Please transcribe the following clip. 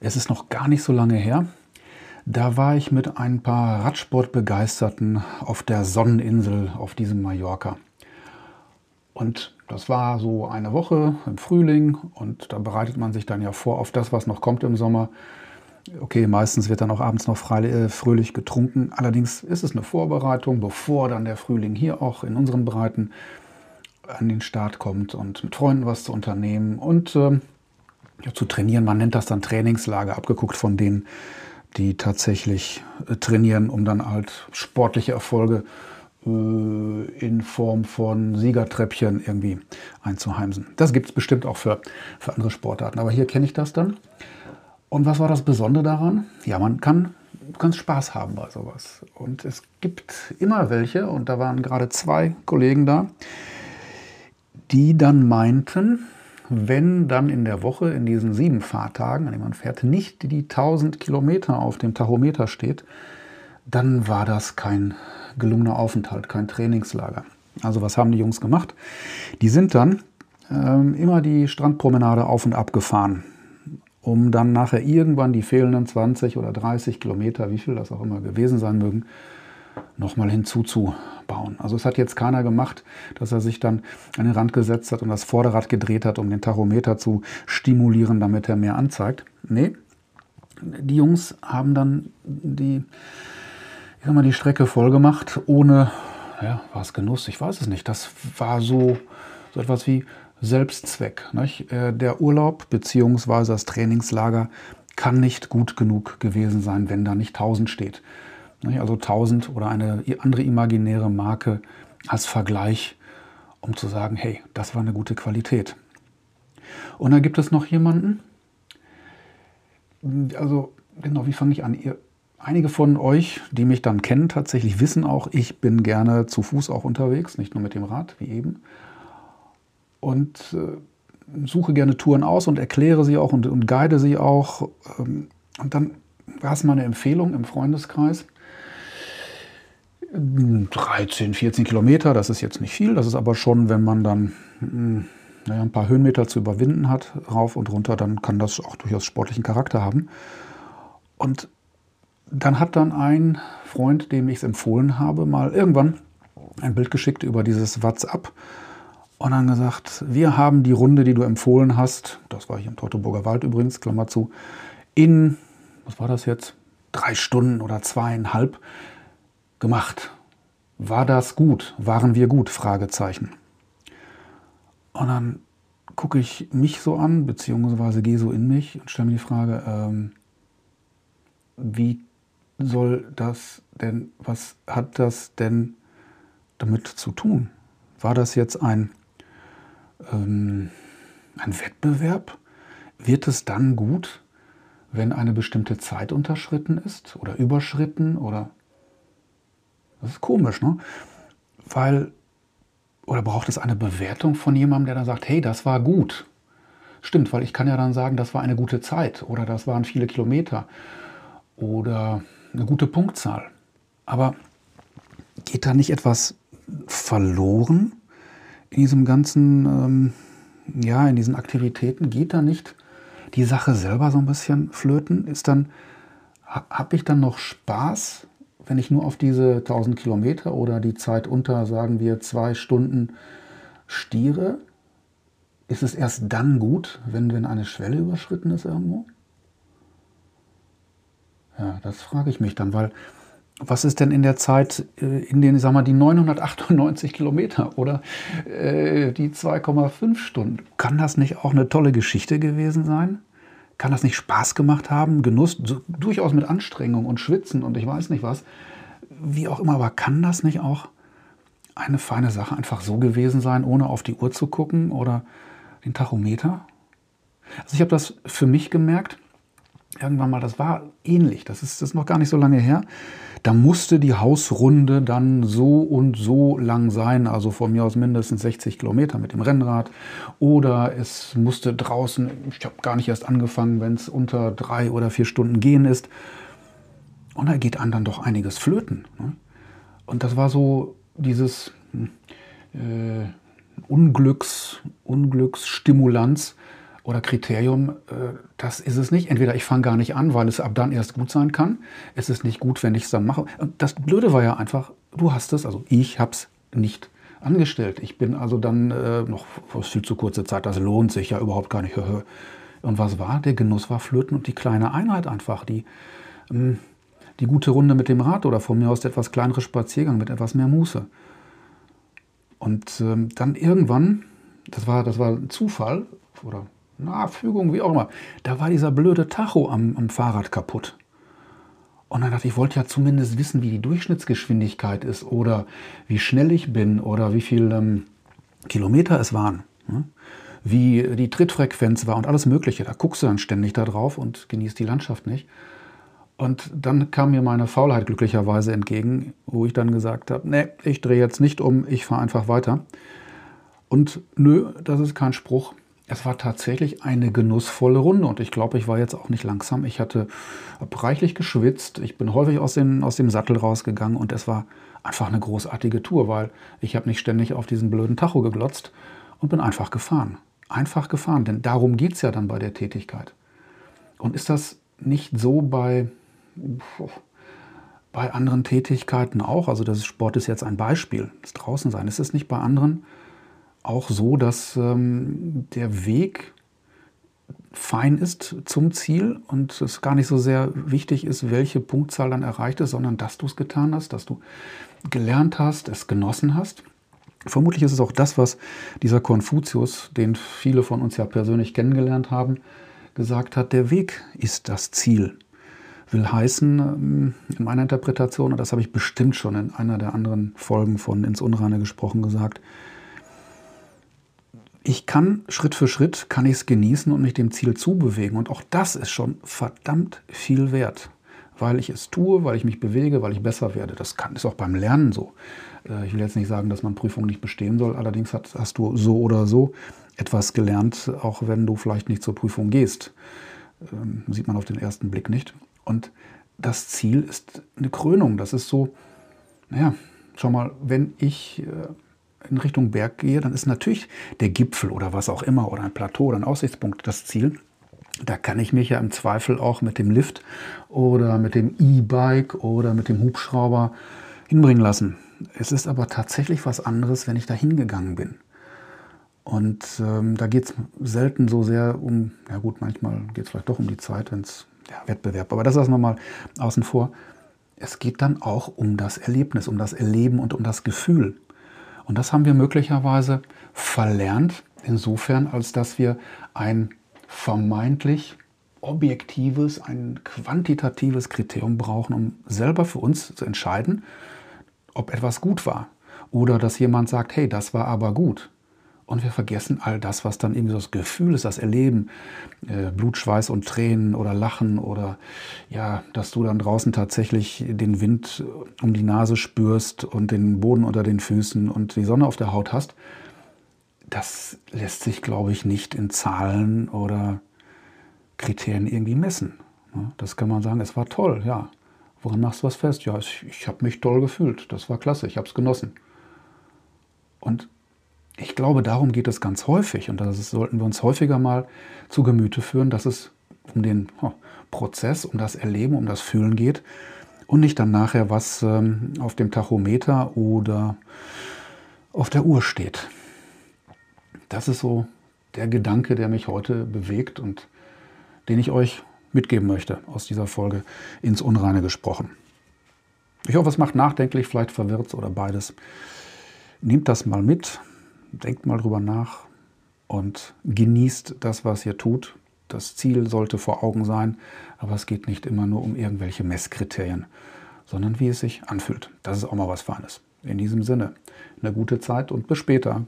es ist noch gar nicht so lange her. Da war ich mit ein paar Radsportbegeisterten auf der Sonneninsel auf diesem Mallorca. Und das war so eine Woche im Frühling und da bereitet man sich dann ja vor auf das, was noch kommt im Sommer. Okay, meistens wird dann auch abends noch äh, fröhlich getrunken. Allerdings ist es eine Vorbereitung, bevor dann der Frühling hier auch in unseren Breiten an den Start kommt und mit Freunden was zu unternehmen und äh, zu trainieren. Man nennt das dann Trainingslager, abgeguckt von denen, die tatsächlich äh, trainieren, um dann halt sportliche Erfolge äh, in Form von Siegertreppchen irgendwie einzuheimsen. Das gibt es bestimmt auch für, für andere Sportarten. Aber hier kenne ich das dann. Und was war das Besondere daran? Ja, man kann ganz Spaß haben bei sowas. Und es gibt immer welche, und da waren gerade zwei Kollegen da, die dann meinten, wenn dann in der Woche, in diesen sieben Fahrtagen, an denen man fährt, nicht die 1000 Kilometer auf dem Tachometer steht, dann war das kein gelungener Aufenthalt, kein Trainingslager. Also was haben die Jungs gemacht? Die sind dann ähm, immer die Strandpromenade auf und ab gefahren, um dann nachher irgendwann die fehlenden 20 oder 30 Kilometer, wie viel das auch immer gewesen sein mögen, nochmal hinzuzubauen. Also es hat jetzt keiner gemacht, dass er sich dann an den Rand gesetzt hat und das Vorderrad gedreht hat, um den Tachometer zu stimulieren, damit er mehr anzeigt. Nee, die Jungs haben dann die, ich sag mal, die Strecke voll gemacht, ohne, ja, war es Genuss? Ich weiß es nicht. Das war so, so etwas wie Selbstzweck. Nicht? Äh, der Urlaub bzw. das Trainingslager kann nicht gut genug gewesen sein, wenn da nicht 1000 steht. Also 1000 oder eine andere imaginäre Marke als Vergleich, um zu sagen, hey, das war eine gute Qualität. Und dann gibt es noch jemanden, also genau, wie fange ich an? Ihr, einige von euch, die mich dann kennen, tatsächlich wissen auch, ich bin gerne zu Fuß auch unterwegs, nicht nur mit dem Rad, wie eben. Und äh, suche gerne Touren aus und erkläre sie auch und, und guide sie auch. Ähm, und dann war es mal eine Empfehlung im Freundeskreis. 13, 14 Kilometer, das ist jetzt nicht viel, das ist aber schon, wenn man dann hm, naja, ein paar Höhenmeter zu überwinden hat, rauf und runter, dann kann das auch durchaus sportlichen Charakter haben. Und dann hat dann ein Freund, dem ich es empfohlen habe, mal irgendwann ein Bild geschickt über dieses WhatsApp und dann gesagt, wir haben die Runde, die du empfohlen hast, das war hier im Teutoburger Wald übrigens, Klammer zu, in, was war das jetzt, drei Stunden oder zweieinhalb gemacht. War das gut? Waren wir gut? Fragezeichen. Und dann gucke ich mich so an, beziehungsweise gehe so in mich und stelle mir die Frage, ähm, wie soll das denn, was hat das denn damit zu tun? War das jetzt ein, ähm, ein Wettbewerb? Wird es dann gut, wenn eine bestimmte Zeit unterschritten ist oder überschritten oder das ist komisch, ne? Weil, oder braucht es eine Bewertung von jemandem, der dann sagt, hey, das war gut? Stimmt, weil ich kann ja dann sagen, das war eine gute Zeit oder das waren viele Kilometer oder eine gute Punktzahl. Aber geht da nicht etwas verloren in diesem ganzen, ähm, ja, in diesen Aktivitäten? Geht da nicht die Sache selber so ein bisschen flöten? Ist dann, habe ich dann noch Spaß wenn ich nur auf diese 1000 Kilometer oder die Zeit unter, sagen wir, zwei Stunden stiere, ist es erst dann gut, wenn, wenn eine Schwelle überschritten ist irgendwo? Ja, das frage ich mich dann, weil was ist denn in der Zeit, äh, in den, sag mal, die 998 Kilometer oder äh, die 2,5 Stunden? Kann das nicht auch eine tolle Geschichte gewesen sein? Kann das nicht Spaß gemacht haben? Genuss, so, durchaus mit Anstrengung und Schwitzen und ich weiß nicht was. Wie auch immer, aber kann das nicht auch eine feine Sache einfach so gewesen sein, ohne auf die Uhr zu gucken oder den Tachometer? Also ich habe das für mich gemerkt, irgendwann mal, das war ähnlich, das ist, das ist noch gar nicht so lange her. Da musste die Hausrunde dann so und so lang sein, also von mir aus mindestens 60 Kilometer mit dem Rennrad. Oder es musste draußen, ich habe gar nicht erst angefangen, wenn es unter drei oder vier Stunden gehen ist. Und da geht einem dann doch einiges flöten. Ne? Und das war so dieses hm, äh, Unglücks, Unglücksstimulanz, oder Kriterium, äh, das ist es nicht. Entweder ich fange gar nicht an, weil es ab dann erst gut sein kann. Es ist nicht gut, wenn ich es dann mache. Und das Blöde war ja einfach, du hast es, also ich habe es nicht angestellt. Ich bin also dann äh, noch viel zu kurze Zeit, das lohnt sich ja überhaupt gar nicht. Und was war? Der Genuss war Flöten und die kleine Einheit einfach, die, ähm, die gute Runde mit dem Rad oder von mir aus der etwas kleinere Spaziergang mit etwas mehr Muße. Und ähm, dann irgendwann, das war, das war ein Zufall oder eine Fügung, wie auch immer, da war dieser blöde Tacho am, am Fahrrad kaputt. Und dann dachte ich, ich wollte ja zumindest wissen, wie die Durchschnittsgeschwindigkeit ist oder wie schnell ich bin oder wie viele ähm, Kilometer es waren. Ne? Wie die Trittfrequenz war und alles Mögliche. Da guckst du dann ständig da drauf und genießt die Landschaft nicht. Und dann kam mir meine Faulheit glücklicherweise entgegen, wo ich dann gesagt habe, nee, ich drehe jetzt nicht um, ich fahre einfach weiter. Und nö, das ist kein Spruch. Es war tatsächlich eine genussvolle Runde und ich glaube, ich war jetzt auch nicht langsam. Ich hatte reichlich geschwitzt. Ich bin häufig aus, den, aus dem Sattel rausgegangen und es war einfach eine großartige Tour, weil ich habe nicht ständig auf diesen blöden Tacho geglotzt und bin einfach gefahren. Einfach gefahren, denn darum geht es ja dann bei der Tätigkeit. Und ist das nicht so bei, bei anderen Tätigkeiten auch? Also das Sport ist jetzt ein Beispiel, das Draußensein. Ist es nicht bei anderen auch so, dass ähm, der Weg fein ist zum Ziel und es gar nicht so sehr wichtig ist, welche Punktzahl dann erreicht ist, sondern dass du es getan hast, dass du gelernt hast, es genossen hast. Vermutlich ist es auch das, was dieser Konfuzius, den viele von uns ja persönlich kennengelernt haben, gesagt hat, der Weg ist das Ziel. Will heißen, ähm, in meiner Interpretation, und das habe ich bestimmt schon in einer der anderen Folgen von Ins Unreine gesprochen gesagt, ich kann Schritt für Schritt, kann ich es genießen und mich dem Ziel zubewegen. Und auch das ist schon verdammt viel wert, weil ich es tue, weil ich mich bewege, weil ich besser werde. Das kann, ist auch beim Lernen so. Äh, ich will jetzt nicht sagen, dass man Prüfungen nicht bestehen soll. Allerdings hast, hast du so oder so etwas gelernt, auch wenn du vielleicht nicht zur Prüfung gehst. Ähm, sieht man auf den ersten Blick nicht. Und das Ziel ist eine Krönung. Das ist so, naja, schau mal, wenn ich äh, in Richtung Berg gehe, dann ist natürlich der Gipfel oder was auch immer oder ein Plateau oder ein Aussichtspunkt das Ziel. Da kann ich mich ja im Zweifel auch mit dem Lift oder mit dem E-Bike oder mit dem Hubschrauber hinbringen lassen. Es ist aber tatsächlich was anderes, wenn ich da hingegangen bin. Und ähm, da geht es selten so sehr um, ja gut, manchmal geht es vielleicht doch um die Zeit, wenn es ja, Wettbewerb, aber das lassen wir mal außen vor. Es geht dann auch um das Erlebnis, um das Erleben und um das Gefühl. Und das haben wir möglicherweise verlernt, insofern, als dass wir ein vermeintlich objektives, ein quantitatives Kriterium brauchen, um selber für uns zu entscheiden, ob etwas gut war. Oder dass jemand sagt, hey, das war aber gut. Und wir vergessen all das, was dann irgendwie so das Gefühl ist, das Erleben, äh, Blut, Schweiß und Tränen oder Lachen oder ja, dass du dann draußen tatsächlich den Wind um die Nase spürst und den Boden unter den Füßen und die Sonne auf der Haut hast. Das lässt sich, glaube ich, nicht in Zahlen oder Kriterien irgendwie messen. Das kann man sagen, es war toll, ja. Woran machst du was fest? Ja, ich, ich habe mich toll gefühlt. Das war klasse, ich habe es genossen. Und ich glaube, darum geht es ganz häufig und das sollten wir uns häufiger mal zu Gemüte führen, dass es um den oh, Prozess, um das Erleben, um das Fühlen geht und nicht dann nachher, was ähm, auf dem Tachometer oder auf der Uhr steht. Das ist so der Gedanke, der mich heute bewegt und den ich euch mitgeben möchte aus dieser Folge ins Unreine gesprochen. Ich hoffe, es macht nachdenklich, vielleicht verwirrt oder beides. Nehmt das mal mit, denkt mal drüber nach und genießt das, was ihr tut. Das Ziel sollte vor Augen sein, aber es geht nicht immer nur um irgendwelche Messkriterien, sondern wie es sich anfühlt. Das ist auch mal was Feines. In diesem Sinne, eine gute Zeit und bis später.